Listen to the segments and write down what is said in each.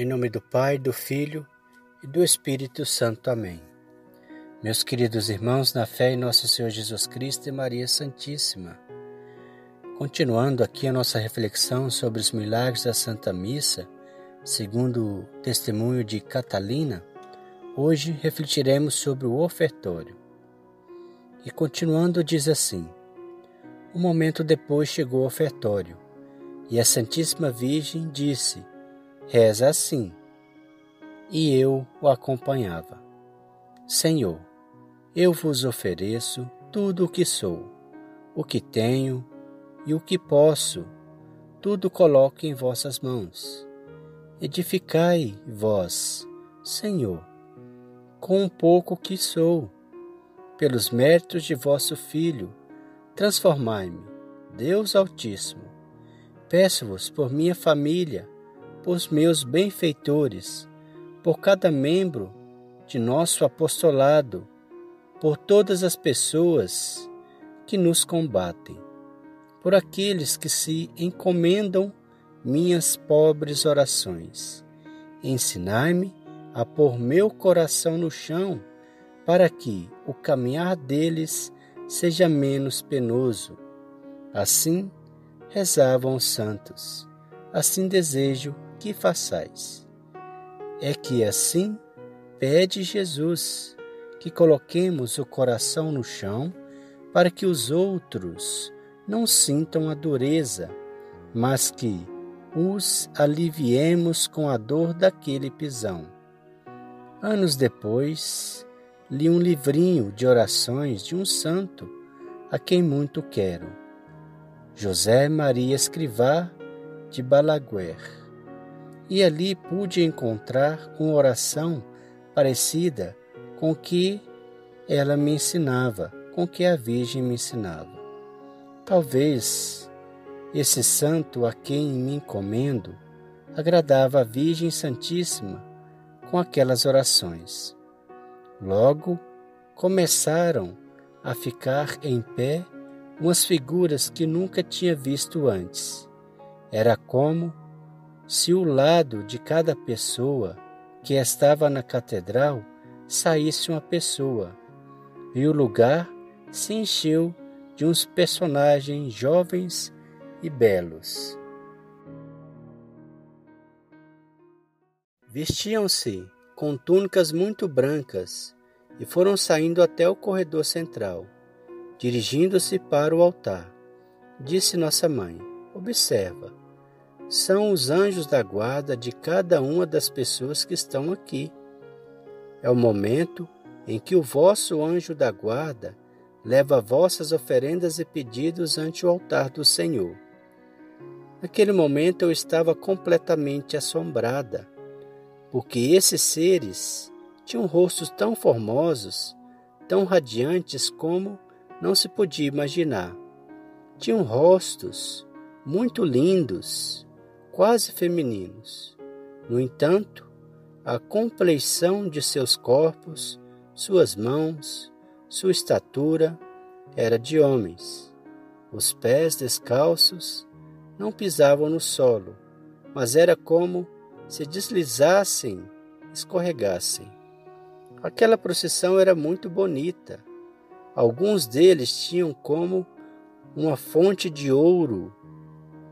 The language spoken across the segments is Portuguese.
Em nome do Pai, do Filho e do Espírito Santo. Amém. Meus queridos irmãos, na fé em nosso Senhor Jesus Cristo e Maria Santíssima. Continuando aqui a nossa reflexão sobre os milagres da Santa Missa, segundo o testemunho de Catalina, hoje refletiremos sobre o ofertório. E continuando, diz assim: Um momento depois chegou o ofertório, e a Santíssima Virgem disse: Reza assim. E eu o acompanhava. Senhor, eu vos ofereço tudo o que sou, o que tenho e o que posso, tudo coloque em vossas mãos. Edificai vós, Senhor, com um pouco que sou, pelos méritos de vosso Filho, transformai-me, Deus Altíssimo. Peço-vos por minha família, por meus benfeitores, por cada membro de nosso apostolado, por todas as pessoas que nos combatem, por aqueles que se encomendam minhas pobres orações. Ensinai-me a pôr meu coração no chão, para que o caminhar deles seja menos penoso. Assim rezavam os santos. Assim desejo que façais. É que assim pede Jesus que coloquemos o coração no chão para que os outros não sintam a dureza, mas que os aliviemos com a dor daquele pisão. Anos depois, li um livrinho de orações de um santo a quem muito quero, José Maria Escrivá de Balaguer e ali pude encontrar uma oração parecida com que ela me ensinava, com que a Virgem me ensinava. Talvez esse santo a quem me encomendo agradava a Virgem Santíssima com aquelas orações. Logo começaram a ficar em pé umas figuras que nunca tinha visto antes. Era como se o lado de cada pessoa que estava na catedral saísse uma pessoa, e o lugar se encheu de uns personagens jovens e belos. Vestiam-se com túnicas muito brancas e foram saindo até o corredor central, dirigindo-se para o altar. Disse nossa mãe: Observa, são os anjos da guarda de cada uma das pessoas que estão aqui. É o momento em que o vosso anjo da guarda leva vossas oferendas e pedidos ante o altar do Senhor. Naquele momento eu estava completamente assombrada, porque esses seres tinham rostos tão formosos, tão radiantes como não se podia imaginar. Tinham rostos muito lindos, quase femininos. No entanto, a compleição de seus corpos, suas mãos, sua estatura era de homens. Os pés descalços não pisavam no solo, mas era como se deslizassem, escorregassem. Aquela procissão era muito bonita. Alguns deles tinham como uma fonte de ouro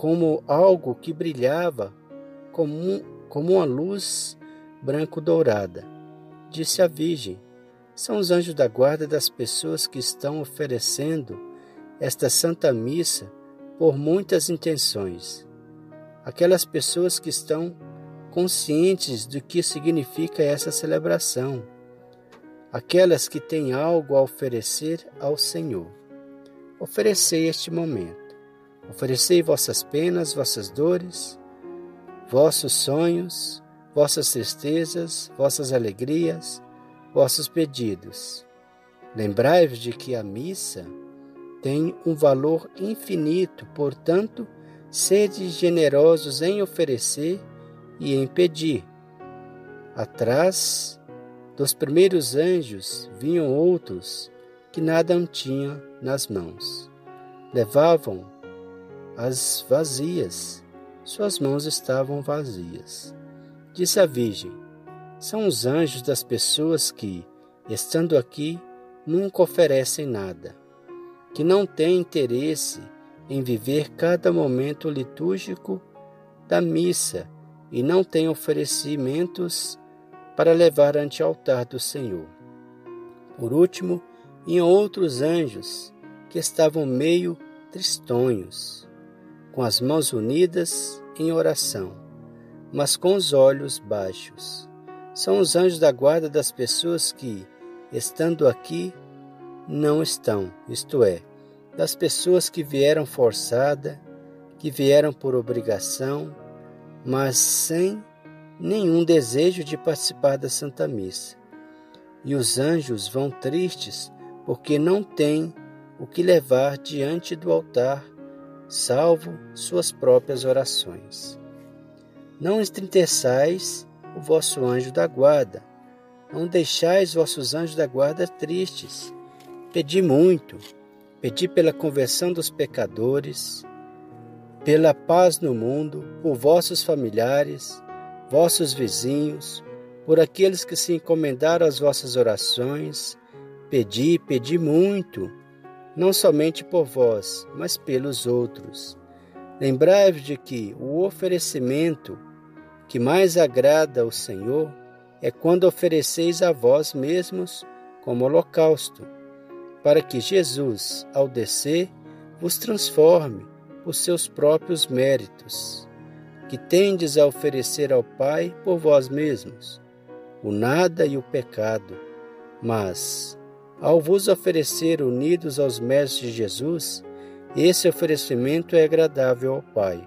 como algo que brilhava como, como uma luz branco-dourada. Disse a Virgem: São os anjos da guarda das pessoas que estão oferecendo esta Santa Missa por muitas intenções. Aquelas pessoas que estão conscientes do que significa essa celebração. Aquelas que têm algo a oferecer ao Senhor. Oferecei este momento Oferecei vossas penas, vossas dores, vossos sonhos, vossas tristezas, vossas alegrias, vossos pedidos. Lembrai-vos de que a missa tem um valor infinito, portanto, sede generosos em oferecer e em pedir. Atrás dos primeiros anjos vinham outros que nada tinham nas mãos. Levavam as vazias. Suas mãos estavam vazias. disse a Virgem: São os anjos das pessoas que, estando aqui, nunca oferecem nada, que não têm interesse em viver cada momento litúrgico da missa e não têm oferecimentos para levar ante o altar do Senhor. Por último, iam outros anjos que estavam meio tristonhos, com as mãos unidas em oração, mas com os olhos baixos. São os anjos da guarda das pessoas que, estando aqui, não estão, isto é, das pessoas que vieram forçada, que vieram por obrigação, mas sem nenhum desejo de participar da Santa Missa. E os anjos vão tristes porque não têm o que levar diante do altar, salvo suas próprias orações. Não estristeçais o vosso anjo da guarda, não deixais vossos anjos da guarda tristes. Pedi muito, pedi pela conversão dos pecadores, pela paz no mundo, por vossos familiares, vossos vizinhos, por aqueles que se encomendaram às vossas orações. Pedi, pedi muito, não somente por vós, mas pelos outros. Lembrai-vos de que o oferecimento que mais agrada ao Senhor é quando ofereceis a vós mesmos como holocausto, para que Jesus, ao descer, vos transforme por seus próprios méritos, que tendes a oferecer ao Pai por vós mesmos, o nada e o pecado, mas, ao vos oferecer unidos aos méritos de Jesus, esse oferecimento é agradável ao Pai.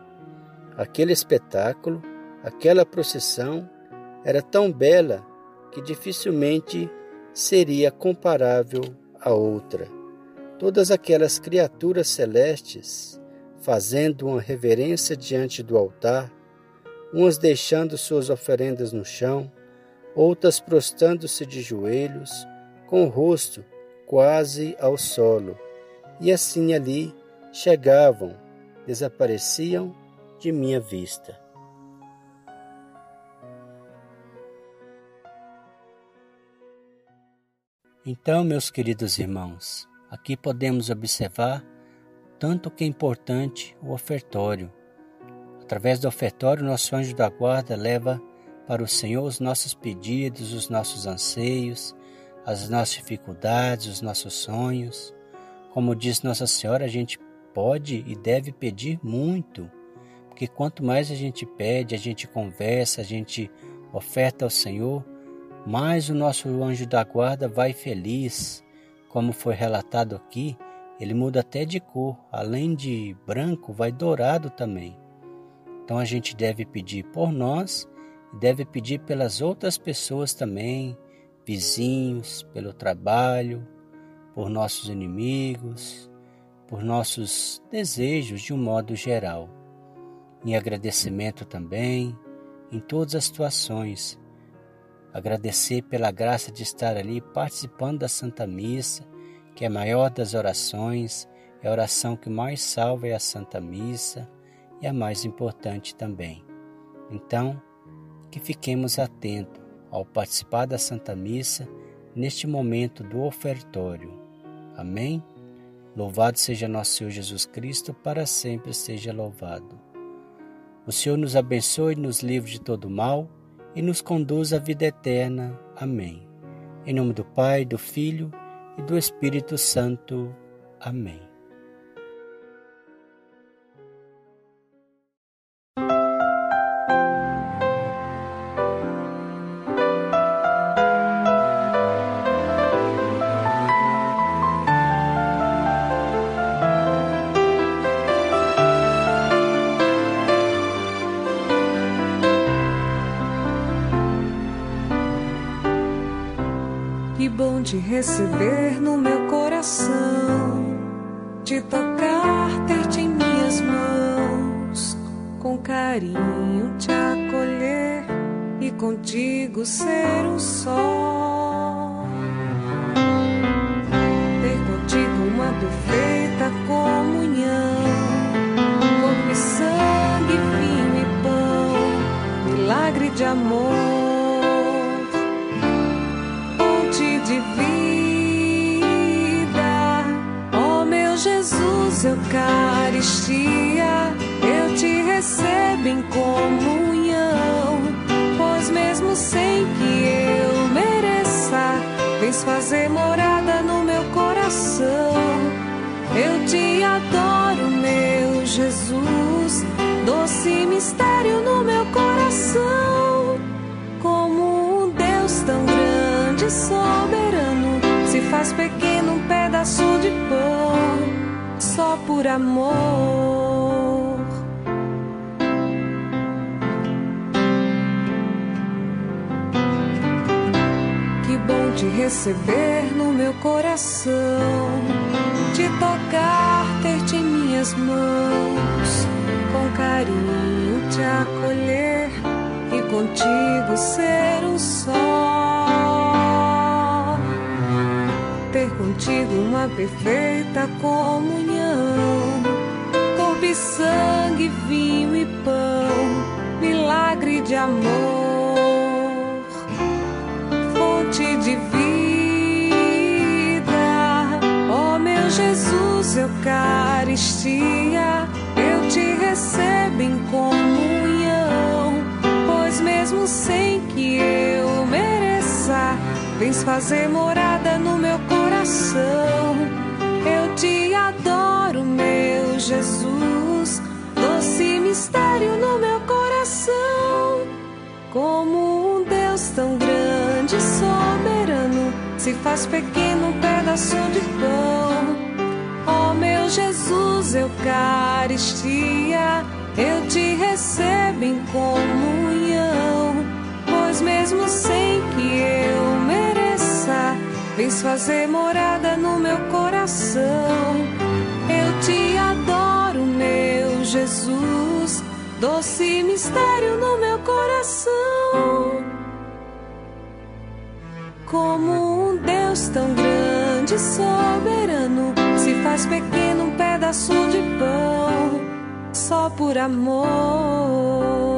Aquele espetáculo, aquela procissão, era tão bela que dificilmente seria comparável a outra. Todas aquelas criaturas celestes, fazendo uma reverência diante do altar, umas deixando suas oferendas no chão, outras prostrando-se de joelhos, com o rosto quase ao solo, e assim ali chegavam, desapareciam de minha vista. Então, meus queridos irmãos, aqui podemos observar tanto que é importante o ofertório. Através do ofertório, nosso anjo da guarda leva para o Senhor os nossos pedidos, os nossos anseios, as nossas dificuldades, os nossos sonhos. Como diz Nossa Senhora, a gente pode e deve pedir muito, porque quanto mais a gente pede, a gente conversa, a gente oferta ao Senhor, mais o nosso anjo da guarda vai feliz, como foi relatado aqui, ele muda até de cor, além de branco, vai dourado também. Então a gente deve pedir por nós deve pedir pelas outras pessoas também, vizinhos, pelo trabalho, por nossos inimigos, por nossos desejos de um modo geral. Em agradecimento também, em todas as situações, agradecer pela graça de estar ali participando da Santa Missa, que é a maior das orações, é a oração que mais salva é a Santa Missa e a mais importante também. Então, que fiquemos atentos ao participar da Santa Missa neste momento do ofertório. Amém? Louvado seja nosso Senhor Jesus Cristo, para sempre seja louvado. O Senhor nos abençoe nos livre de todo mal e nos conduz à vida eterna. Amém. Em nome do Pai, do Filho e do Espírito Santo. Amém. Te receber no meu coração, te tocar, ter-te em minhas mãos, com carinho te acolher e contigo ser um só. Recebo em comunhão, pois mesmo sem que eu mereça, vens fazer morada no meu coração. Eu te adoro, meu Jesus, doce mistério no meu coração. Como um Deus tão grande e soberano se faz pequeno um pedaço de pão só por amor. Te receber no meu coração te tocar, ter-te em minhas mãos, com carinho te acolher e contigo ser um só. Ter contigo uma perfeita comunhão, corpo e sangue, vinho e pão, milagre de amor, Eucaristia, eu te recebo em comunhão, pois mesmo sem que eu mereça, vens fazer morada no meu coração. Eu te adoro, meu Jesus, doce mistério no meu coração, como um Deus tão grande e soberano se faz pequeno um pedaço de pão. Meu Jesus, Eucaristia, eu te recebo em comunhão, pois mesmo sem que eu mereça, vens fazer morada no meu coração. Eu te adoro, meu Jesus, doce mistério no meu coração. Como um Deus tão grande e soberano faz pequeno pedaço de pão só por amor.